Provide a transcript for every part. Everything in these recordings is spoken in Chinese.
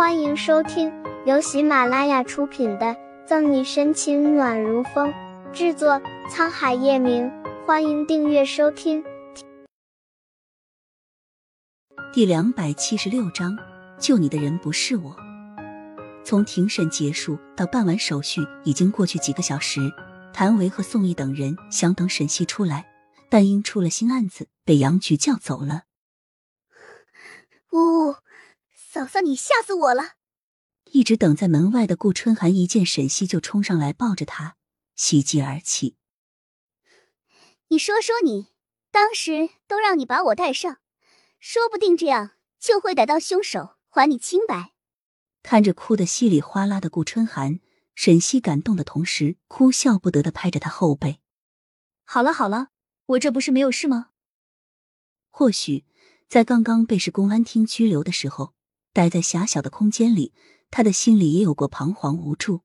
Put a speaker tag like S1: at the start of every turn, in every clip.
S1: 欢迎收听由喜马拉雅出品的《赠你深情暖如风》，制作沧海夜明。欢迎订阅收听。
S2: 第两百七十六章，救你的人不是我。从庭审结束到办完手续，已经过去几个小时。谭维和宋毅等人想等沈西出来，但因出了新案子，被杨局叫走了。
S3: 呜，嫂嫂，你吓死我了！
S2: 一直等在门外的顾春寒一见沈西，就冲上来抱着她，喜极而泣。
S3: 你说说你，当时都让你把我带上，说不定这样就会逮到凶手，还你清白。
S2: 看着哭得稀里哗啦的顾春寒，沈西感动的同时哭笑不得的拍着他后背。
S4: 好了好了，我这不是没有事吗？
S2: 或许。在刚刚被市公安厅拘留的时候，待在狭小的空间里，他的心里也有过彷徨无助。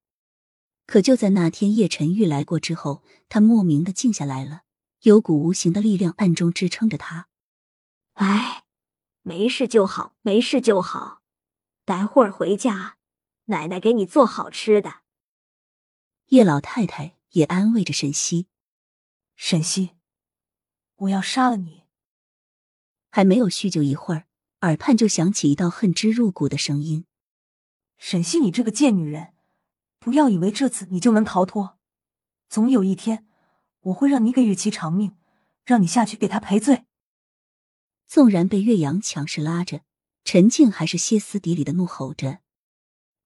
S2: 可就在那天叶晨玉来过之后，他莫名的静下来了，有股无形的力量暗中支撑着他。
S5: 哎，没事就好，没事就好。待会儿回家，奶奶给你做好吃的。
S2: 叶老太太也安慰着沈西：“
S6: 沈西，我要杀了你。”
S2: 还没有叙旧一会儿，耳畔就响起一道恨之入骨的声音：“
S6: 沈西，你这个贱女人，不要以为这次你就能逃脱，总有一天我会让你给雨琪偿命，让你下去给他赔罪。”
S2: 纵然被岳阳强势拉着，陈静还是歇斯底里的怒吼着：“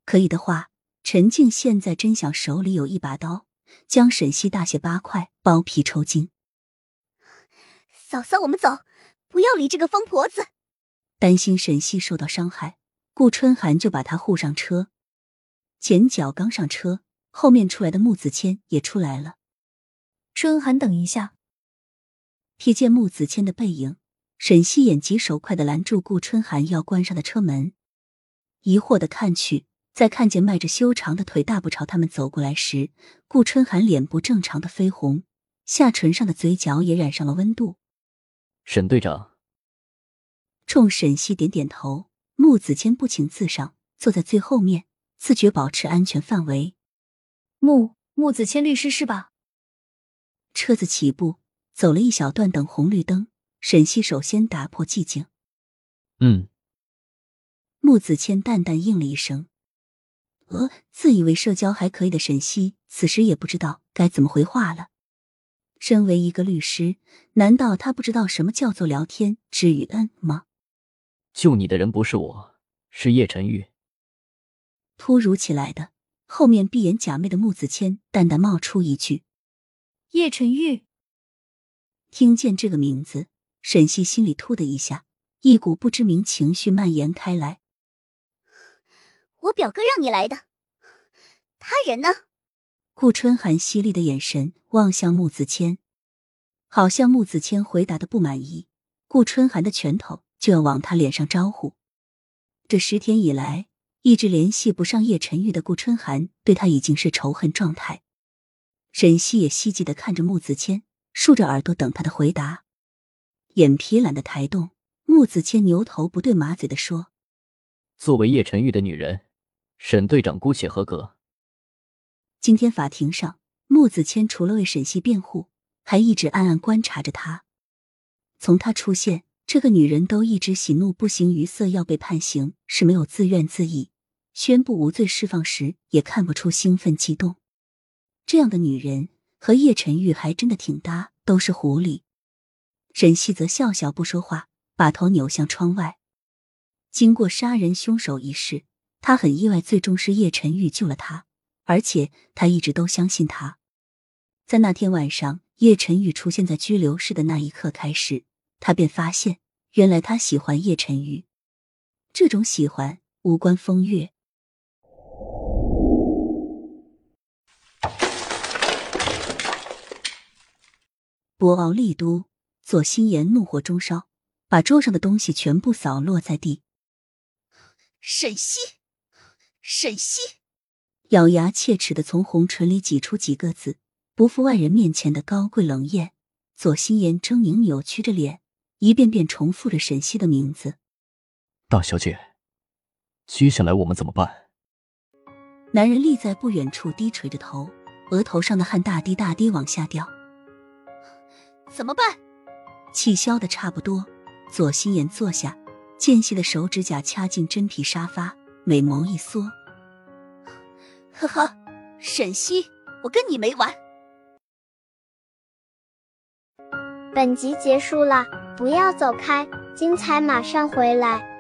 S2: 可以的话，陈静现在真想手里有一把刀，将沈西大卸八块，剥皮抽筋。”
S3: 嫂嫂，我们走。不要理这个疯婆子！
S2: 担心沈西受到伤害，顾春寒就把她护上车。前脚刚上车，后面出来的穆子谦也出来了。
S4: 春寒，等一下！
S2: 瞥见穆子谦的背影，沈西眼疾手快的拦住顾春寒要关上的车门，疑惑的看去，在看见迈着修长的腿大步朝他们走过来时，顾春寒脸不正常的绯红，下唇上的嘴角也染上了温度。
S7: 沈队长
S2: 冲沈西点点头，穆子谦不请自上，坐在最后面，自觉保持安全范围。
S4: 穆穆子谦律师是吧？
S2: 车子起步，走了一小段，等红绿灯，沈西首先打破寂静。
S7: 嗯。
S2: 穆子谦淡淡应了一声。呃，自以为社交还可以的沈西，此时也不知道该怎么回话了。身为一个律师，难道他不知道什么叫做聊天知与恩吗？
S7: 救你的人不是我，是叶晨玉。
S2: 突如其来的，后面闭眼假寐的穆子谦淡淡冒出一句：“
S4: 叶晨玉。”
S2: 听见这个名字，沈西心里突的一下，一股不知名情绪蔓延开来。
S3: 我表哥让你来的，他人呢？
S2: 顾春寒犀利的眼神望向穆子谦，好像穆子谦回答的不满意，顾春寒的拳头就要往他脸上招呼。这十天以来一直联系不上叶晨玉的顾春寒，对他已经是仇恨状态。沈西也希冀的看着穆子谦，竖着耳朵等他的回答，眼皮懒得抬动。穆子谦牛头不对马嘴的说：“
S7: 作为叶晨玉的女人，沈队长姑且合格。”
S2: 今天法庭上，穆子谦除了为沈西辩护，还一直暗暗观察着他。从他出现，这个女人都一直喜怒不形于色，要被判刑是没有自怨自艾；宣布无罪释放时，也看不出兴奋激动。这样的女人和叶晨玉还真的挺搭，都是狐狸。沈西则笑笑不说话，把头扭向窗外。经过杀人凶手一事，他很意外，最终是叶晨玉救了他。而且他一直都相信他，在那天晚上叶晨玉出现在拘留室的那一刻开始，他便发现原来他喜欢叶晨玉。这种喜欢无关风月。博鳌丽都，左心言怒火中烧，把桌上的东西全部扫落在地。
S3: 沈西，沈西。
S2: 咬牙切齿的从红唇里挤出几个字，不负外人面前的高贵冷艳。左心言狰狞扭曲着脸，一遍遍重复着沈西的名字：“
S7: 大小姐，接下来我们怎么办？
S2: 男人立在不远处，低垂着头，额头上的汗大滴大滴往下掉。
S3: 怎么办？
S2: 气消的差不多，左心言坐下，间隙的手指甲掐进真皮沙发，美眸一缩。
S3: 呵呵，沈西，我跟你没完。
S1: 本集结束了，不要走开，精彩马上回来。